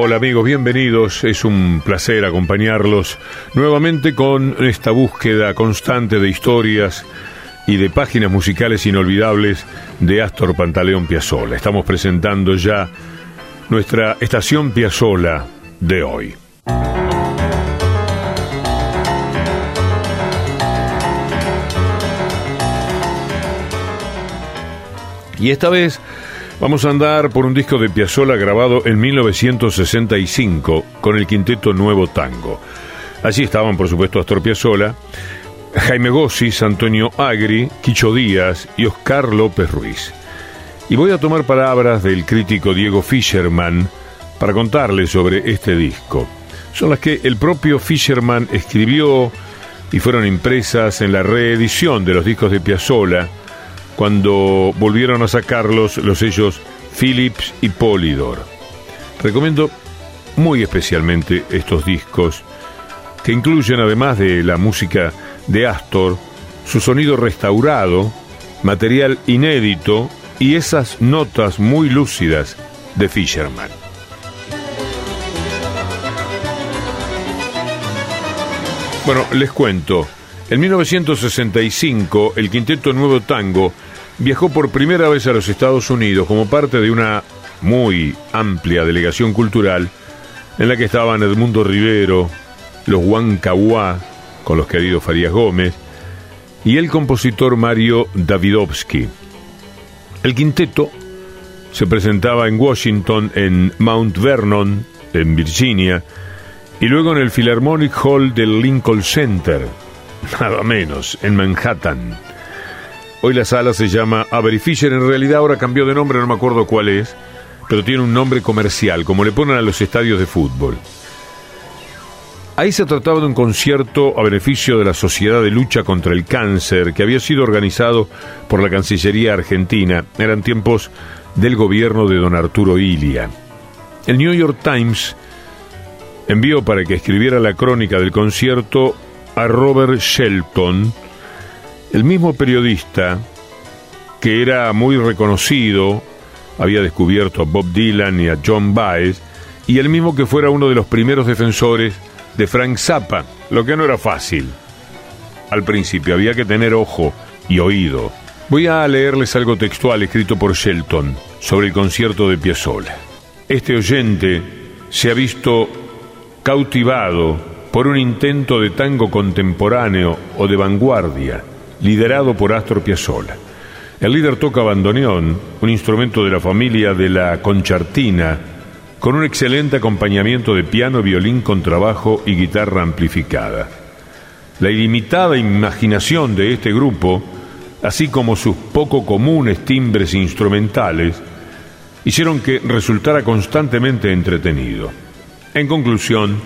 Hola amigos, bienvenidos. Es un placer acompañarlos nuevamente con esta búsqueda constante de historias y de páginas musicales inolvidables de Astor Pantaleón Piazzolla. Estamos presentando ya nuestra estación Piazzolla de hoy. Y esta vez vamos a andar por un disco de Piazzolla grabado en 1965 con el quinteto Nuevo Tango. Allí estaban, por supuesto, Astor Piazzolla, Jaime Gossis, Antonio Agri, Quicho Díaz y Oscar López Ruiz. Y voy a tomar palabras del crítico Diego Fischerman para contarles sobre este disco. Son las que el propio Fischerman escribió y fueron impresas en la reedición de los discos de Piazzolla cuando volvieron a sacarlos los sellos Philips y Polydor. Recomiendo muy especialmente estos discos que incluyen además de la música de Astor, su sonido restaurado, material inédito y esas notas muy lúcidas de Fisherman. Bueno, les cuento. En 1965, el Quinteto Nuevo Tango viajó por primera vez a los Estados Unidos como parte de una muy amplia delegación cultural en la que estaban Edmundo Rivero, los Huancahuá, con los queridos Farías Gómez, y el compositor Mario Davidovsky. El quinteto se presentaba en Washington, en Mount Vernon, en Virginia, y luego en el Philharmonic Hall del Lincoln Center, nada menos, en Manhattan. Hoy la sala se llama Avery Fisher, en realidad ahora cambió de nombre, no me acuerdo cuál es, pero tiene un nombre comercial, como le ponen a los estadios de fútbol. Ahí se trataba de un concierto a beneficio de la Sociedad de Lucha contra el Cáncer que había sido organizado por la Cancillería Argentina. Eran tiempos del gobierno de don Arturo Ilia. El New York Times envió para que escribiera la crónica del concierto a Robert Shelton, el mismo periodista que era muy reconocido, había descubierto a Bob Dylan y a John Baez, y el mismo que fuera uno de los primeros defensores de Frank Zappa, lo que no era fácil. Al principio había que tener ojo y oído. Voy a leerles algo textual escrito por Shelton sobre el concierto de Piazzolla. Este oyente se ha visto cautivado por un intento de tango contemporáneo o de vanguardia, liderado por Astor Piazzolla. El líder toca bandoneón, un instrumento de la familia de la concertina, con un excelente acompañamiento de piano, violín, contrabajo y guitarra amplificada. La ilimitada imaginación de este grupo, así como sus poco comunes timbres instrumentales, hicieron que resultara constantemente entretenido. En conclusión,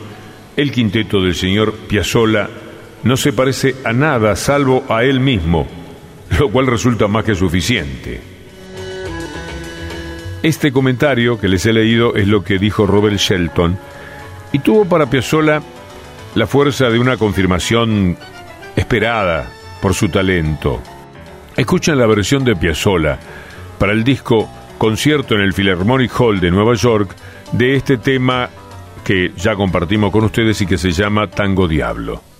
el quinteto del señor Piazzolla no se parece a nada salvo a él mismo, lo cual resulta más que suficiente. Este comentario que les he leído es lo que dijo Robert Shelton y tuvo para Piazzolla la fuerza de una confirmación esperada por su talento. Escuchen la versión de Piazzolla para el disco Concierto en el Philharmonic Hall de Nueva York de este tema que ya compartimos con ustedes y que se llama Tango Diablo.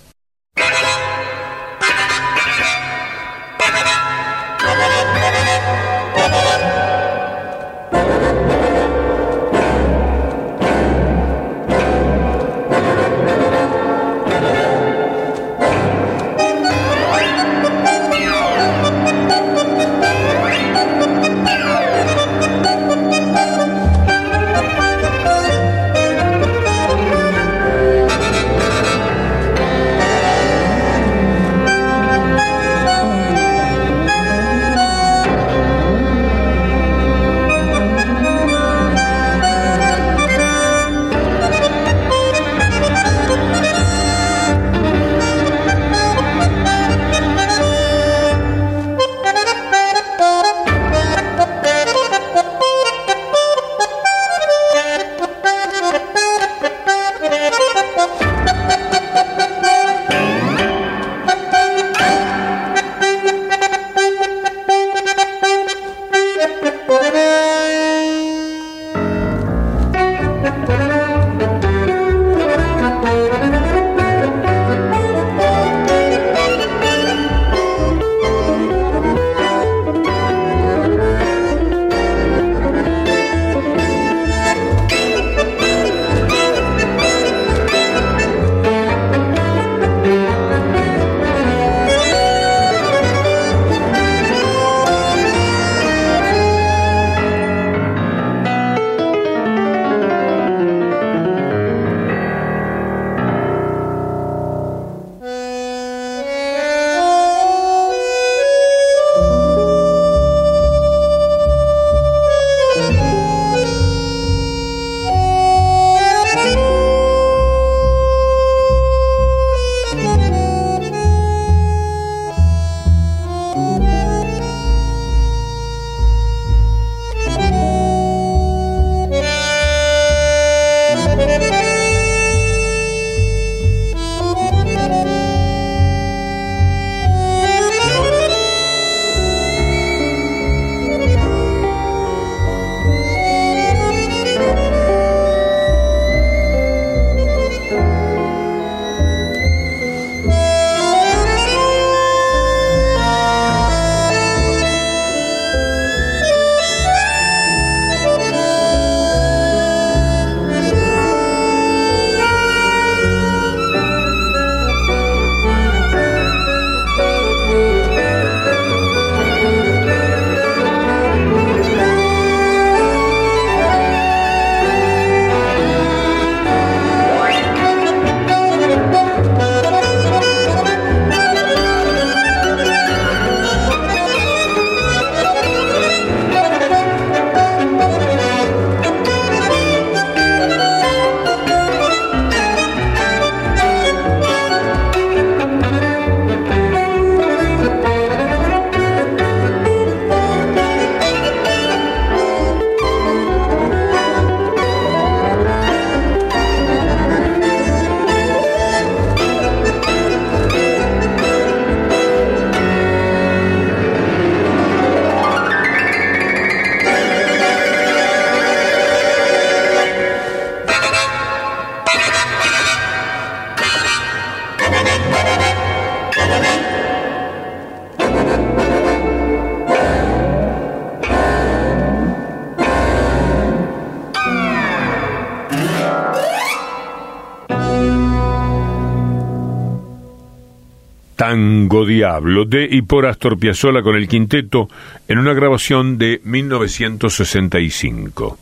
Tango Diablo de y por Astor Piazzolla con el quinteto en una grabación de 1965.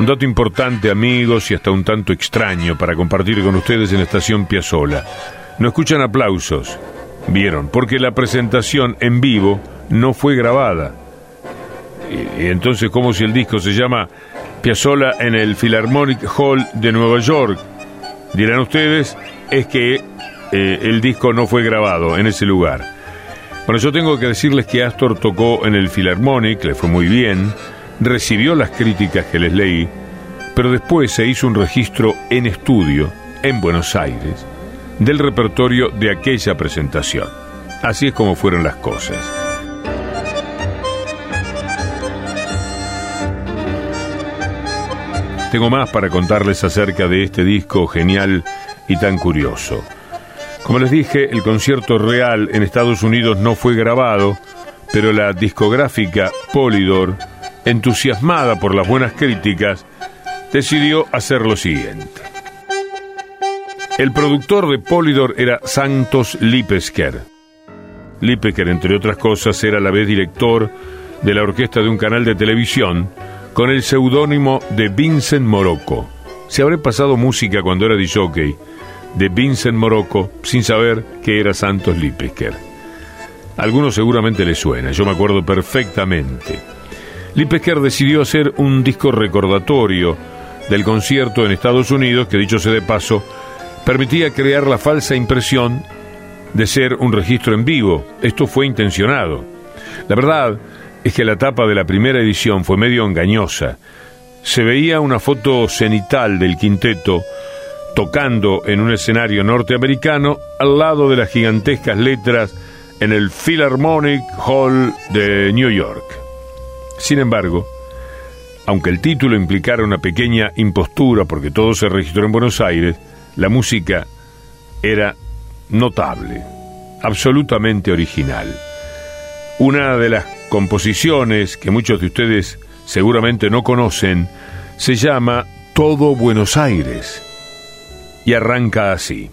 Un dato importante, amigos, y hasta un tanto extraño para compartir con ustedes en la estación Piazzolla. No escuchan aplausos, vieron, porque la presentación en vivo no fue grabada. Y, entonces, como si el disco se llama Piazzolla en el Philharmonic Hall de Nueva York, dirán ustedes, es que eh, el disco no fue grabado en ese lugar. Bueno, yo tengo que decirles que Astor tocó en el Philharmonic, le fue muy bien, recibió las críticas que les leí, pero después se hizo un registro en estudio, en Buenos Aires, del repertorio de aquella presentación. Así es como fueron las cosas. Tengo más para contarles acerca de este disco genial y tan curioso. Como les dije, el concierto real en Estados Unidos no fue grabado, pero la discográfica Polydor, entusiasmada por las buenas críticas, decidió hacer lo siguiente. El productor de Polydor era Santos Lipesker. Lipesker, entre otras cosas, era a la vez director de la orquesta de un canal de televisión con el seudónimo de Vincent Morocco. Se habré pasado música cuando era jockey de Vincent Morocco sin saber que era Santos Lipesker. algunos seguramente les suena, yo me acuerdo perfectamente. Lipesker decidió hacer un disco recordatorio del concierto en Estados Unidos que, dicho sea de paso, permitía crear la falsa impresión de ser un registro en vivo. Esto fue intencionado. La verdad es que la tapa de la primera edición fue medio engañosa. Se veía una foto cenital del quinteto tocando en un escenario norteamericano al lado de las gigantescas letras en el Philharmonic Hall de New York. Sin embargo, aunque el título implicara una pequeña impostura porque todo se registró en Buenos Aires, la música era notable, absolutamente original. Una de las composiciones que muchos de ustedes seguramente no conocen se llama Todo Buenos Aires y arranca así.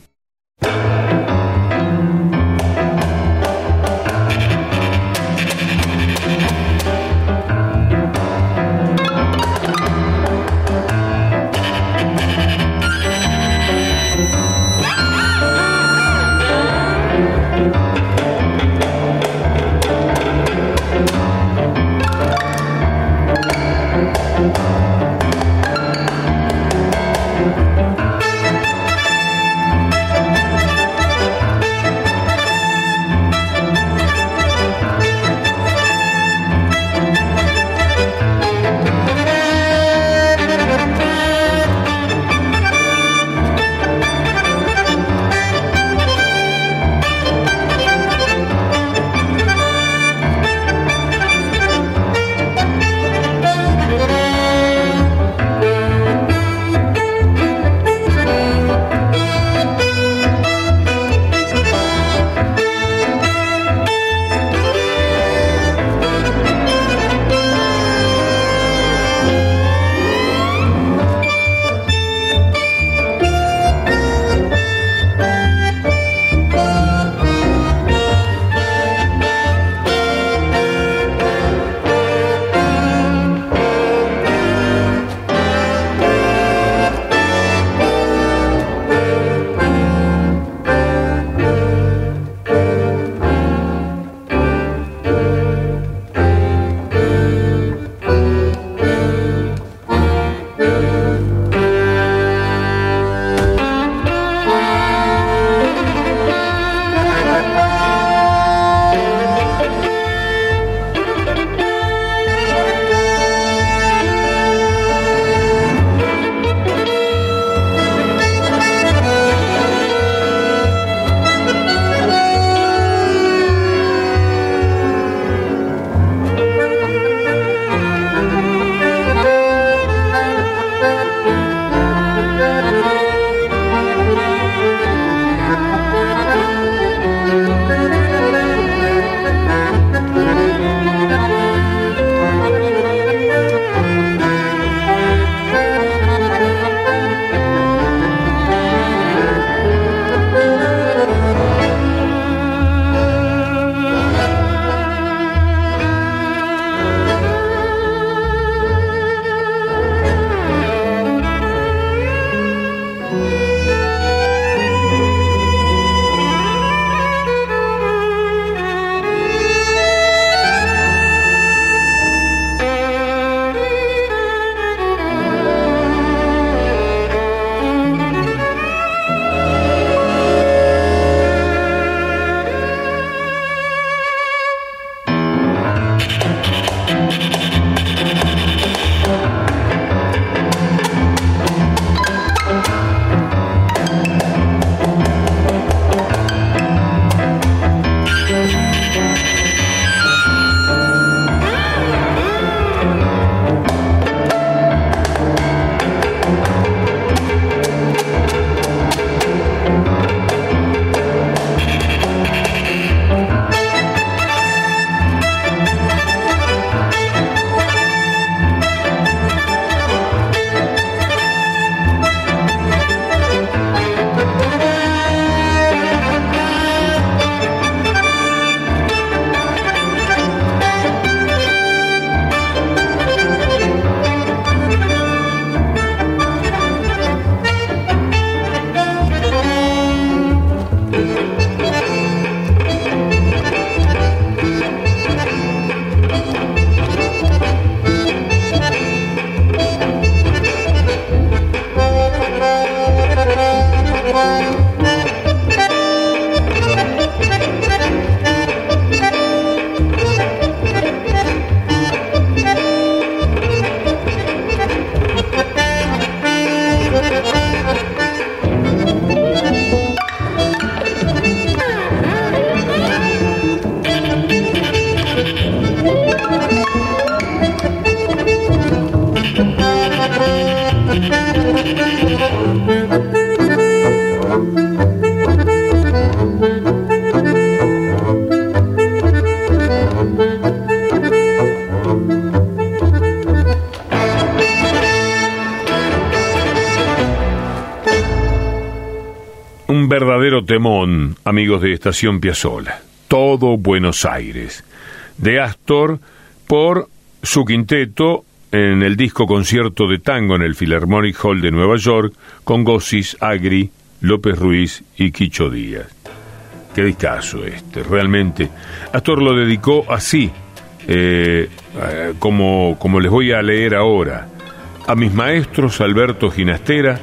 Temón, amigos de Estación Piazzola. Todo Buenos Aires. De Astor por su quinteto en el disco concierto de tango en el Philharmonic Hall de Nueva York con Gossis, Agri, López Ruiz y Quicho Díaz. Qué discazo este, realmente. Astor lo dedicó así, eh, como, como les voy a leer ahora, a mis maestros Alberto Ginastera,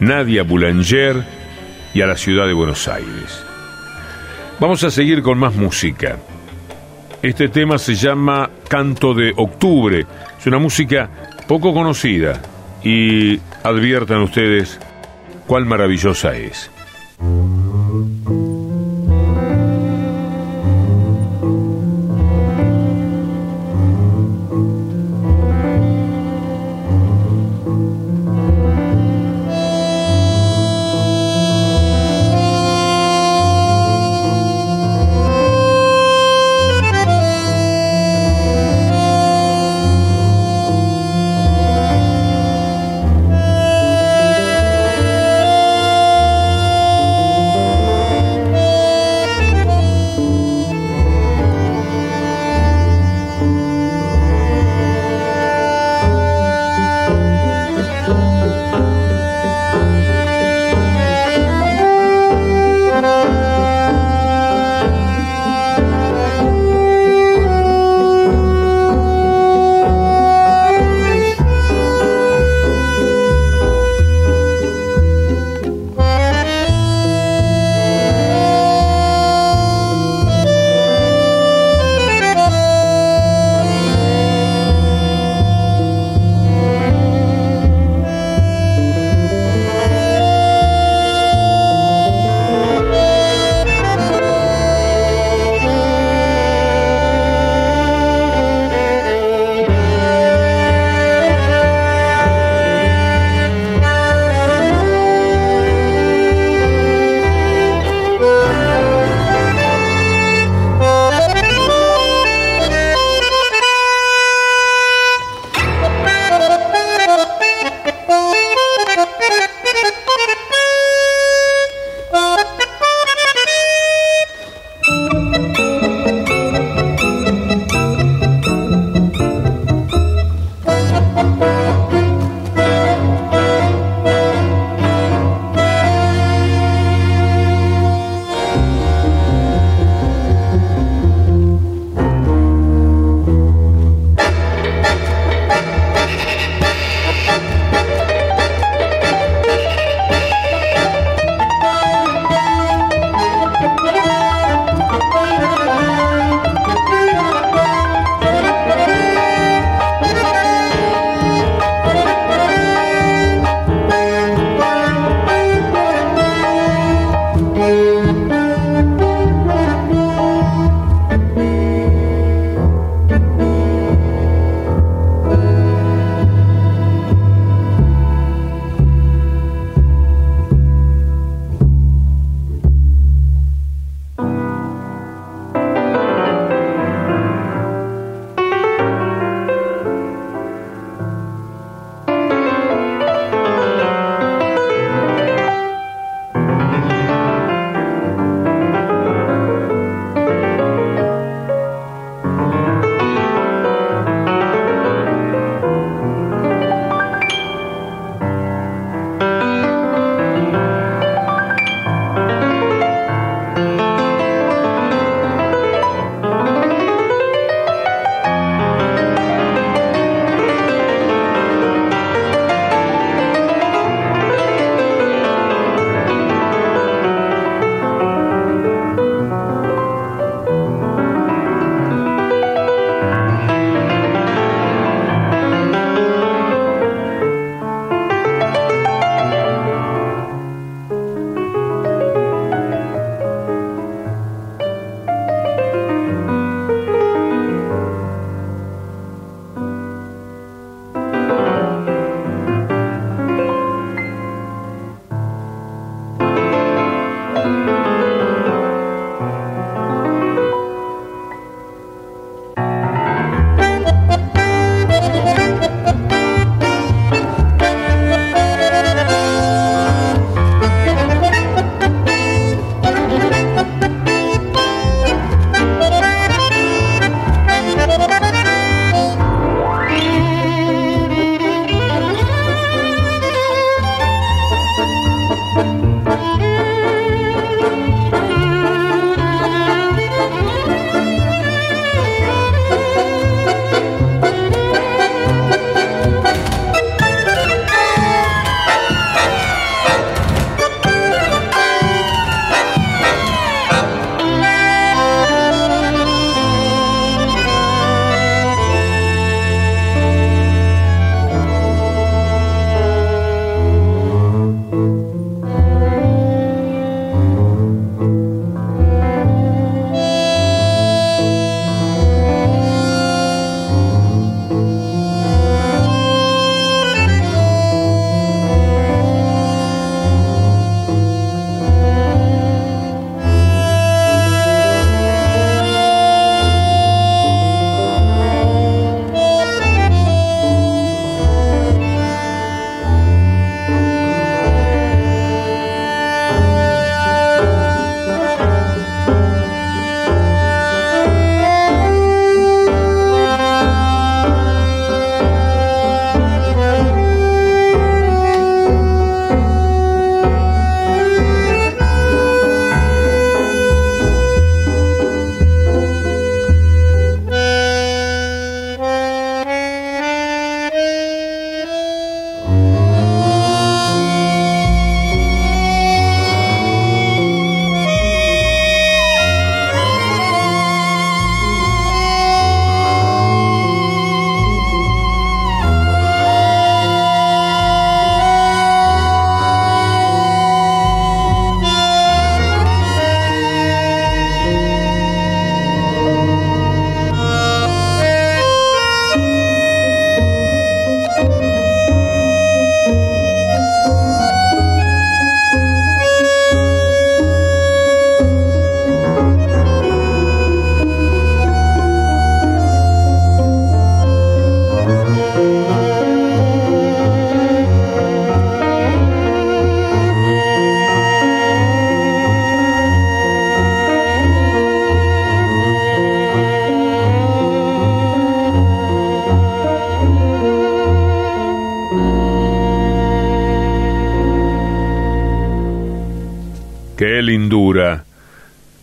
Nadia Boulanger y a la ciudad de Buenos Aires. Vamos a seguir con más música. Este tema se llama Canto de Octubre. Es una música poco conocida y adviertan ustedes cuál maravillosa es.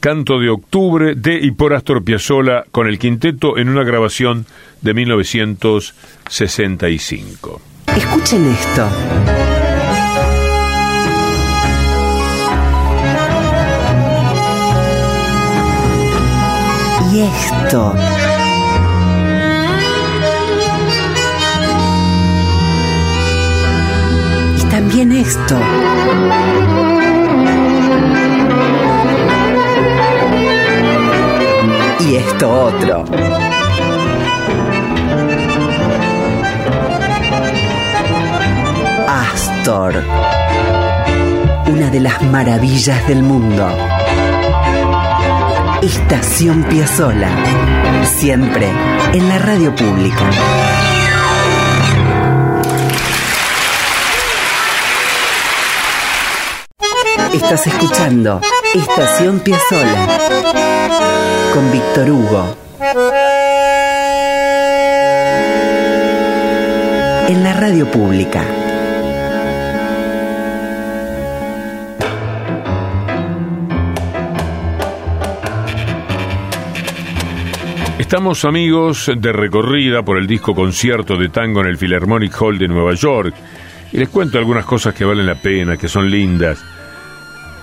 Canto de octubre de y por con el quinteto en una grabación de 1965. Escuchen esto. Y esto. Y también esto. Esto otro. Astor. Una de las maravillas del mundo. Estación Piazzola. Siempre en la radio pública. Estás escuchando Estación Piazzola con Víctor Hugo. En la radio pública. Estamos amigos de recorrida por el disco concierto de tango en el Philharmonic Hall de Nueva York y les cuento algunas cosas que valen la pena, que son lindas.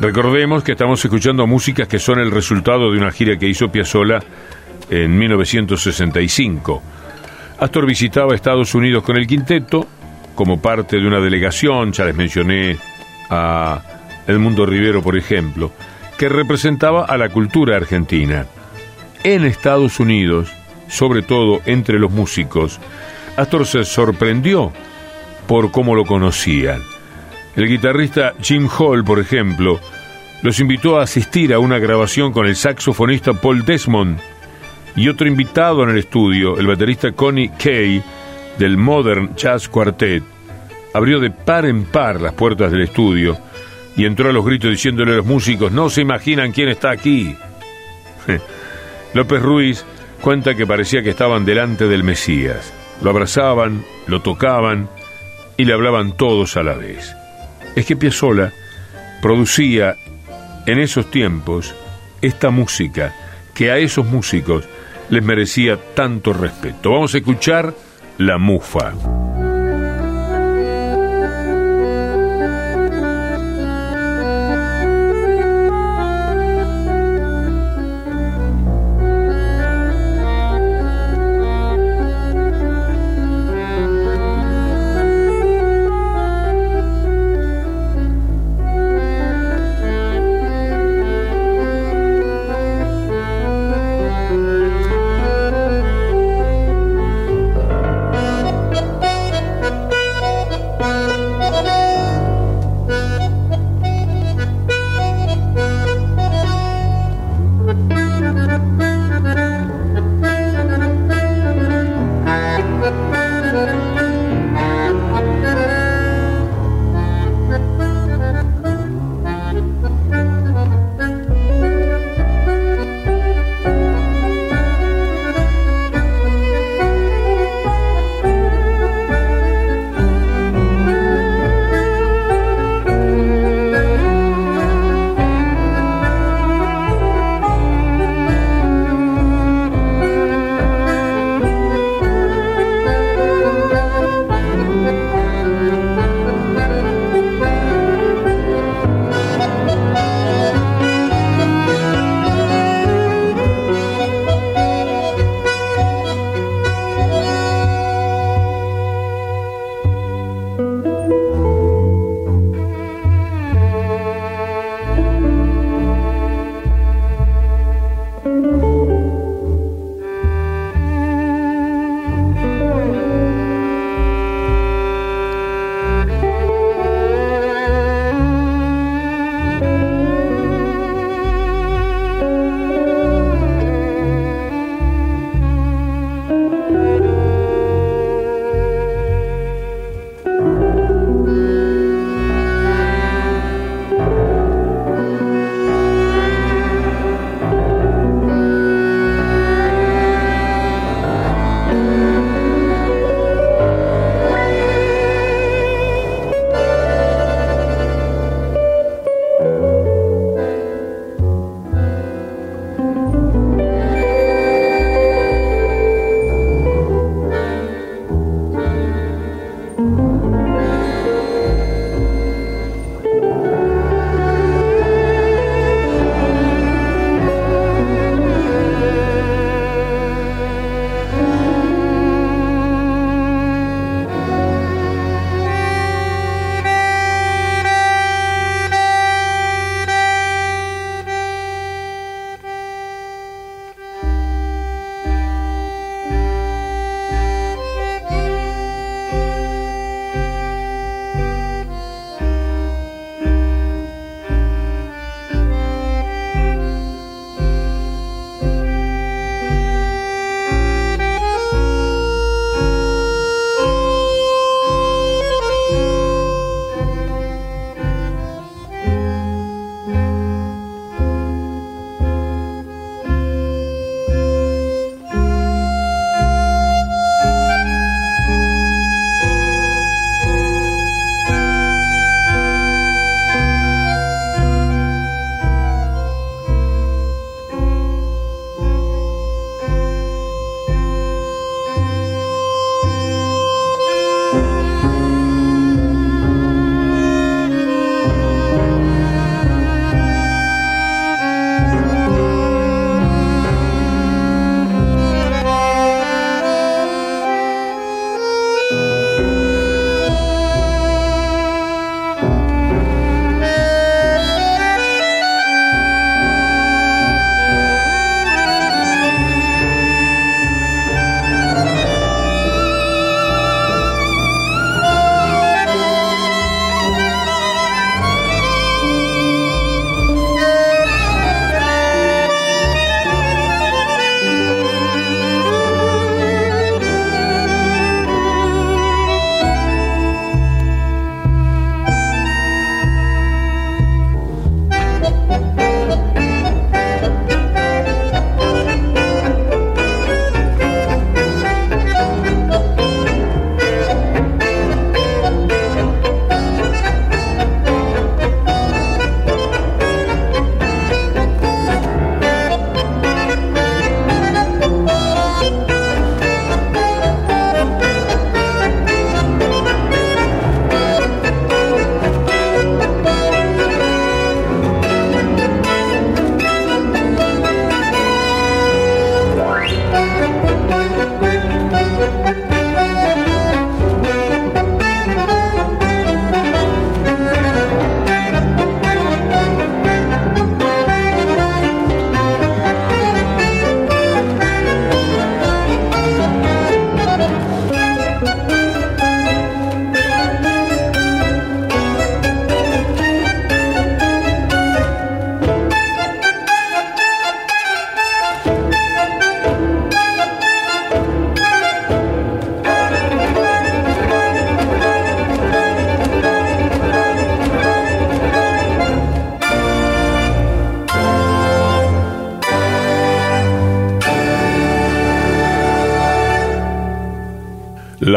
Recordemos que estamos escuchando músicas que son el resultado de una gira que hizo Piazzolla en 1965. Astor visitaba Estados Unidos con el quinteto como parte de una delegación, ya les mencioné a Edmundo Rivero, por ejemplo, que representaba a la cultura argentina. En Estados Unidos, sobre todo entre los músicos, Astor se sorprendió por cómo lo conocían. El guitarrista Jim Hall, por ejemplo, los invitó a asistir a una grabación con el saxofonista Paul Desmond y otro invitado en el estudio, el baterista Connie Kay del Modern Jazz Quartet, abrió de par en par las puertas del estudio y entró a los gritos diciéndole a los músicos, no se imaginan quién está aquí. López Ruiz cuenta que parecía que estaban delante del Mesías. Lo abrazaban, lo tocaban y le hablaban todos a la vez. Es que Piazzolla producía en esos tiempos esta música que a esos músicos les merecía tanto respeto. Vamos a escuchar La Mufa.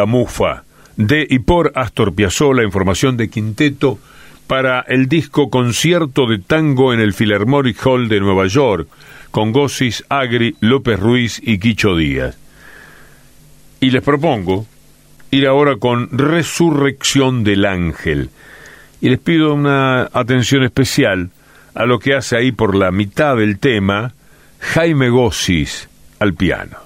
Mufa, de y por Astor Piazzolla en formación de quinteto para el disco Concierto de Tango en el Philharmonic Hall de Nueva York, con Gosis, Agri, López Ruiz y Quicho Díaz. Y les propongo ir ahora con Resurrección del Ángel. Y les pido una atención especial a lo que hace ahí por la mitad del tema Jaime Gossis al piano.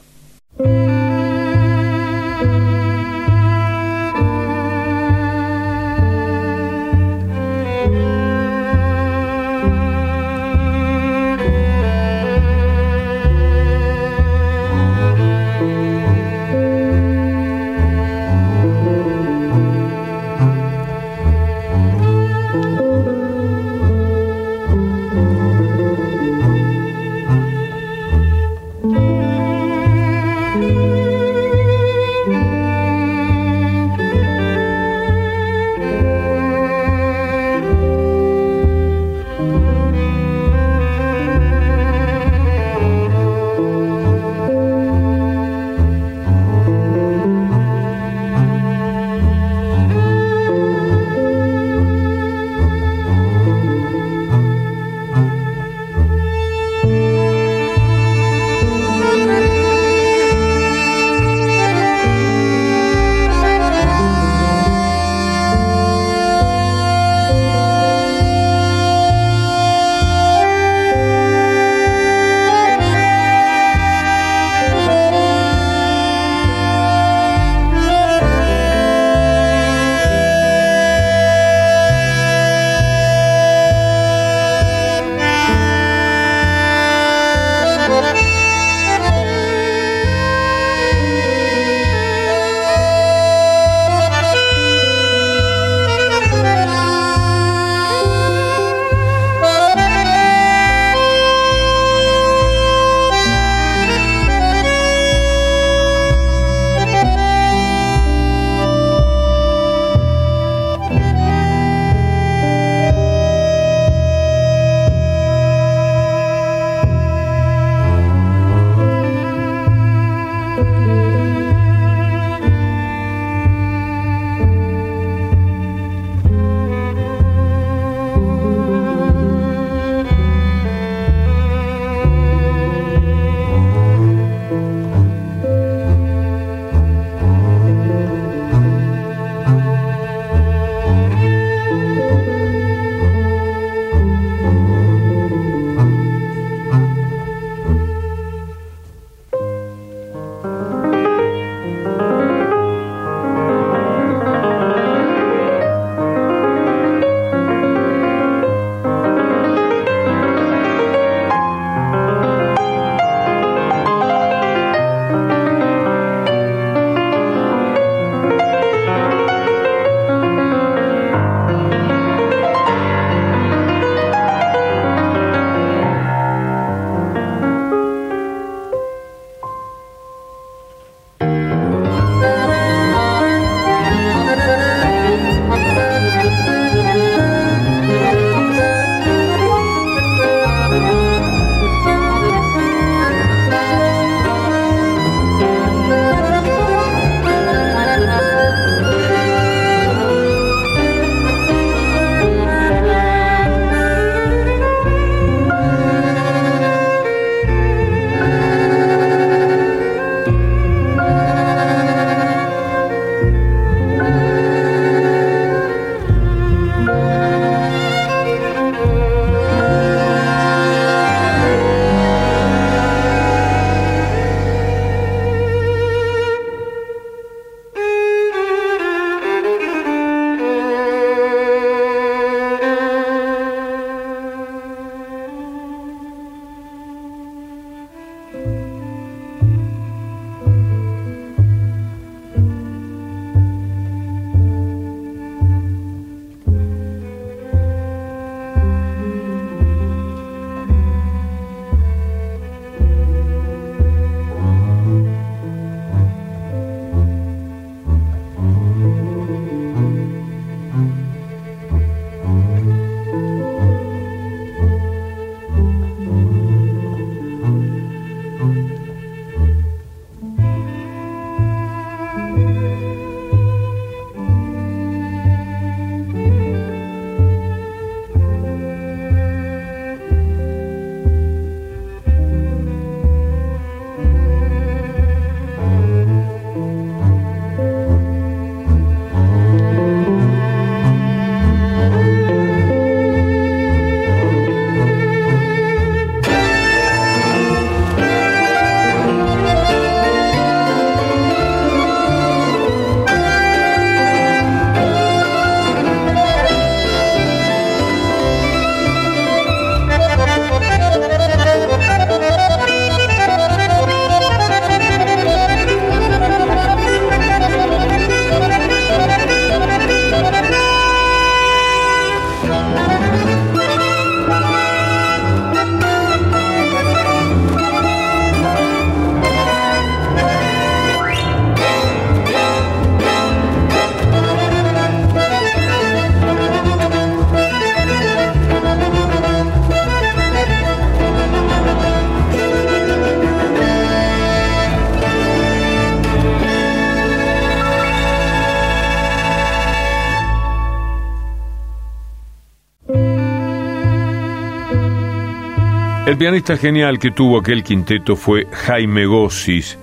El pianista genial que tuvo aquel quinteto fue Jaime Gossis,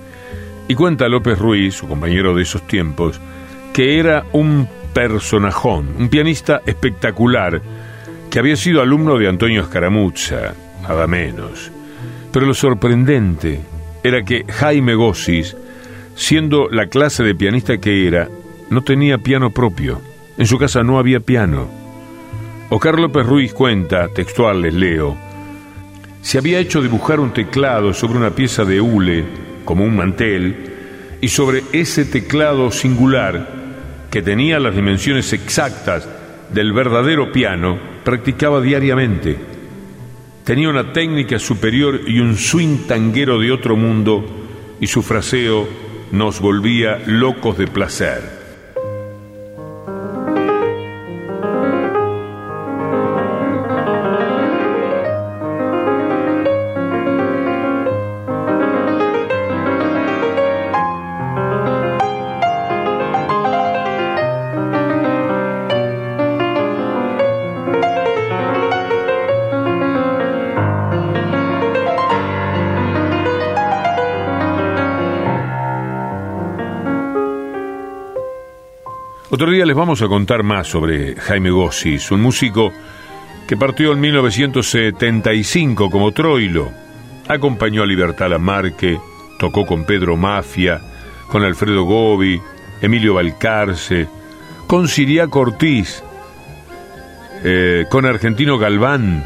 y cuenta López Ruiz, su compañero de esos tiempos, que era un personajón, un pianista espectacular, que había sido alumno de Antonio Escaramuzza, nada menos. Pero lo sorprendente era que Jaime Gossis, siendo la clase de pianista que era, no tenía piano propio. En su casa no había piano. Oscar López Ruiz cuenta, textual les leo, se había hecho dibujar un teclado sobre una pieza de hule, como un mantel, y sobre ese teclado singular, que tenía las dimensiones exactas del verdadero piano, practicaba diariamente. Tenía una técnica superior y un swing tanguero de otro mundo, y su fraseo nos volvía locos de placer. Otro día les vamos a contar más sobre Jaime Gossis, un músico que partió en 1975 como Troilo. Acompañó a Libertad Lamarque, tocó con Pedro Mafia, con Alfredo Gobi, Emilio Balcarce, con Siriaco Ortiz, eh, con Argentino Galván.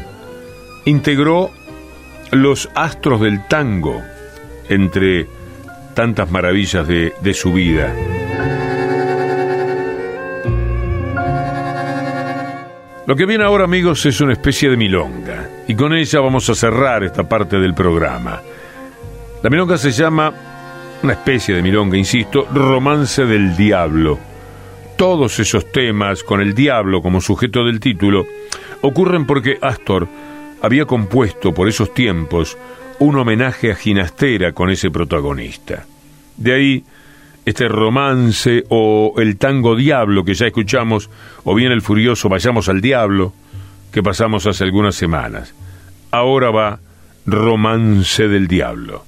Integró los astros del tango entre tantas maravillas de su vida. Lo que viene ahora, amigos, es una especie de milonga, y con ella vamos a cerrar esta parte del programa. La milonga se llama, una especie de milonga, insisto, Romance del Diablo. Todos esos temas, con el diablo como sujeto del título, ocurren porque Astor había compuesto por esos tiempos un homenaje a Ginastera con ese protagonista. De ahí este romance o el tango diablo que ya escuchamos, o bien el furioso Vayamos al diablo que pasamos hace algunas semanas. Ahora va Romance del Diablo.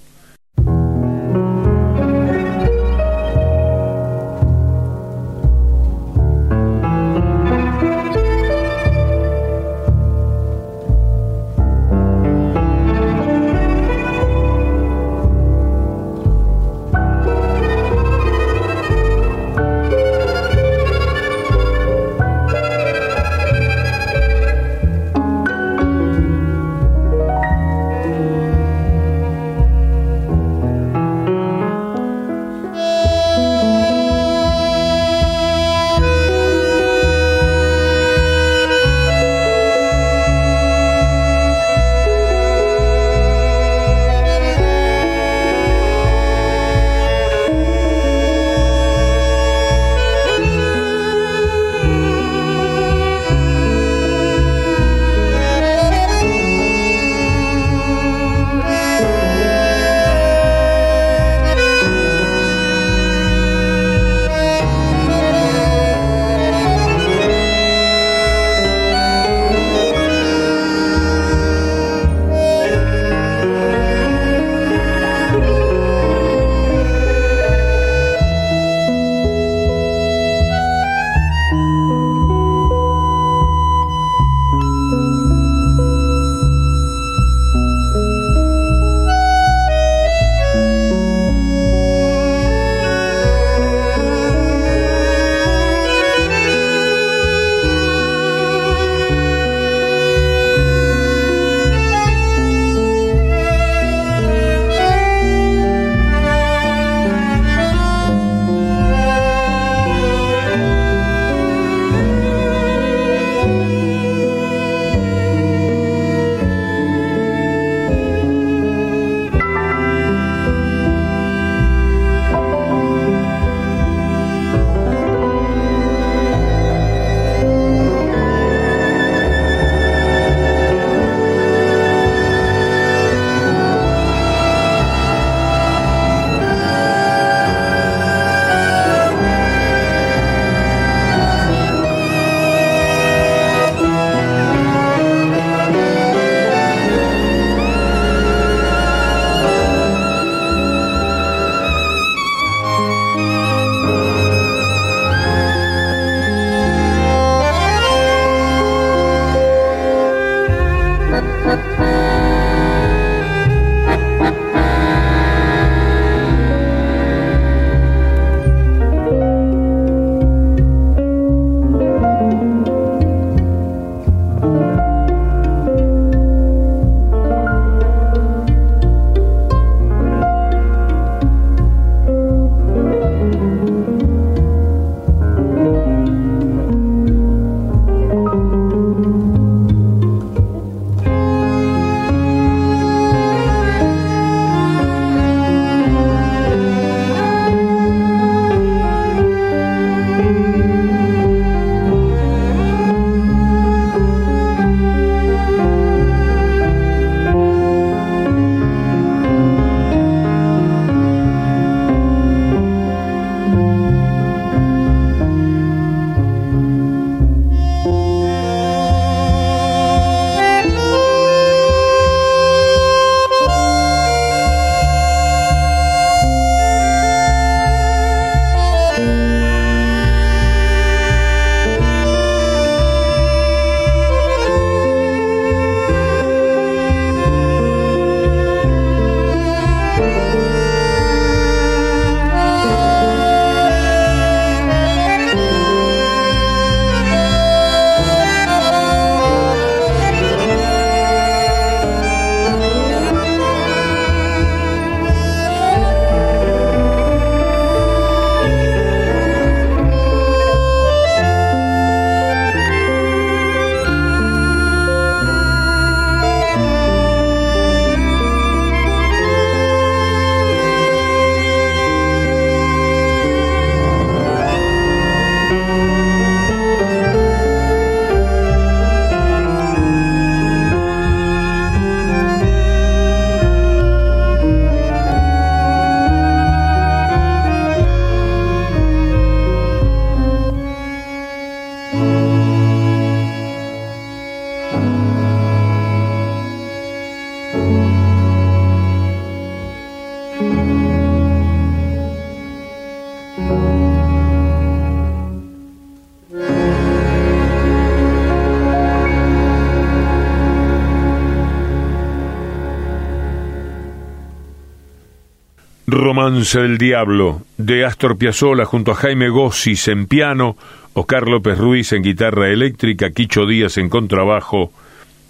Romance del Diablo, de Astor Piazzolla junto a Jaime Gossis en piano, Oscar López Ruiz en guitarra eléctrica, Quicho Díaz en contrabajo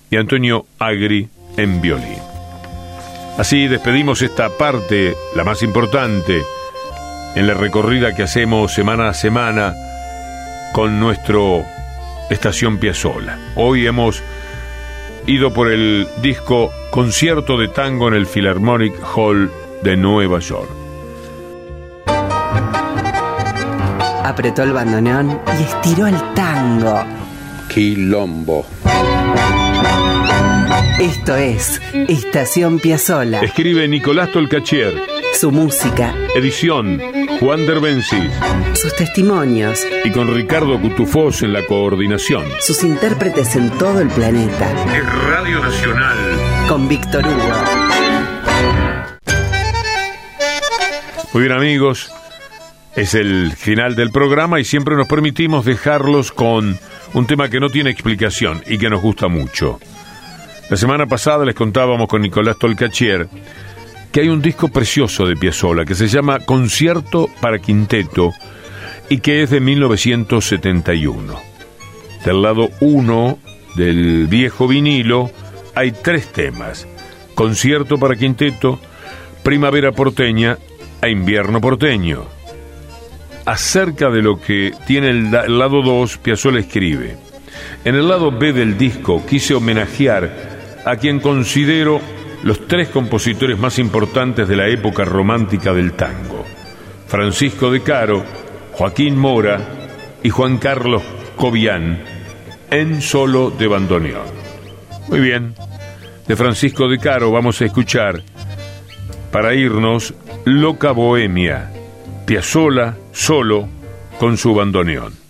y Antonio Agri en violín. Así despedimos esta parte, la más importante, en la recorrida que hacemos semana a semana con nuestro Estación Piazzolla. Hoy hemos ido por el disco Concierto de Tango en el Philharmonic Hall de Nueva York. Apretó el bandoneón y estiró el tango. Quilombo. Esto es Estación Piazzola. Escribe Nicolás Tolcachier. Su música. Edición Juan Derbencis. Sus testimonios. Y con Ricardo Cutufós en la coordinación. Sus intérpretes en todo el planeta. Es Radio Nacional. Con Víctor Hugo. Muy bien amigos, es el final del programa y siempre nos permitimos dejarlos con un tema que no tiene explicación y que nos gusta mucho. La semana pasada les contábamos con Nicolás Tolcachier que hay un disco precioso de Piazzolla que se llama Concierto para Quinteto y que es de 1971. Del lado 1 del viejo vinilo hay tres temas. Concierto para Quinteto, Primavera porteña e Invierno porteño. Acerca de lo que tiene el, lado 2, Piazzolla escribe. En el lado B del disco quise homenajear a quien considero los tres compositores más importantes de la época romántica del tango, Francisco de Caro, Joaquín Mora y Juan Carlos Cobian, en solo de bandoneón. Muy bien, de Francisco de Caro vamos a escuchar, para irnos, Loca Bohemia, Piazzola solo con su bandoneón.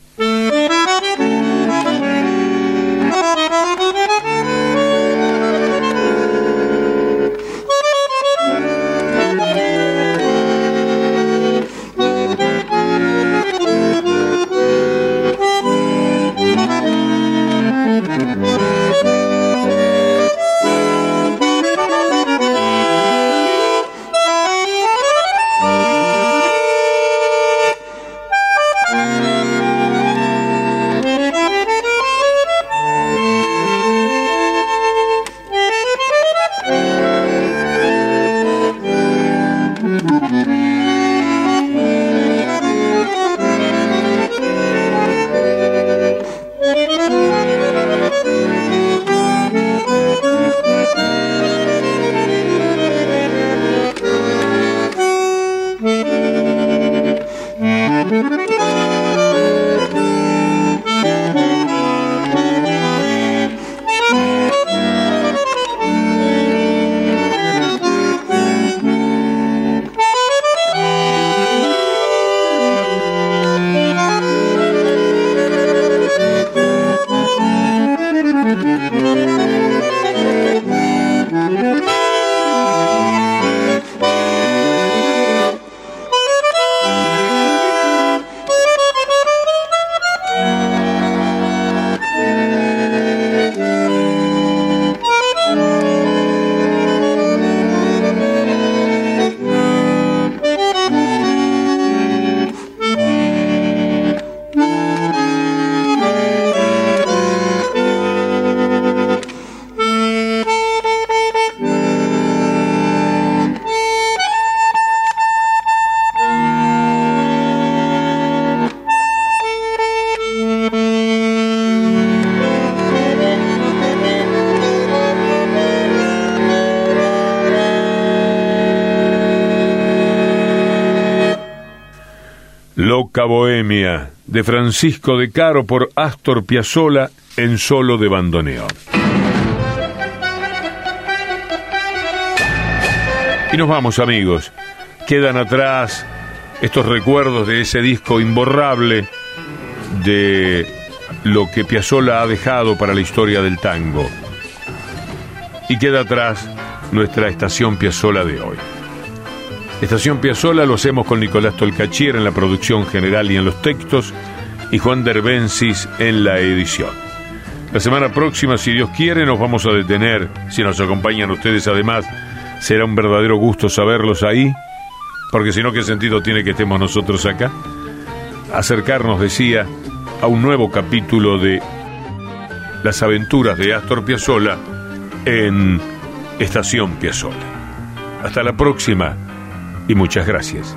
Loca Bohemia, de Francisco de Caro por Astor Piazzolla en solo de bandoneón. Y nos vamos amigos, quedan atrás estos recuerdos de ese disco imborrable de lo que Piazzolla ha dejado para la historia del tango. Y queda atrás nuestra estación Piazzolla de hoy. Estación Piazzola lo hacemos con Nicolás Tolcachier en la producción general y en los textos y Juan Derbensis en la edición. La semana próxima, si Dios quiere, nos vamos a detener. Si nos acompañan ustedes además, será un verdadero gusto saberlos ahí porque si no, ¿qué sentido tiene que estemos nosotros acá? Acercarnos, decía, a un nuevo capítulo de las aventuras de Astor Piazzolla en Estación Piazzolla. Hasta la próxima y muchas gracias.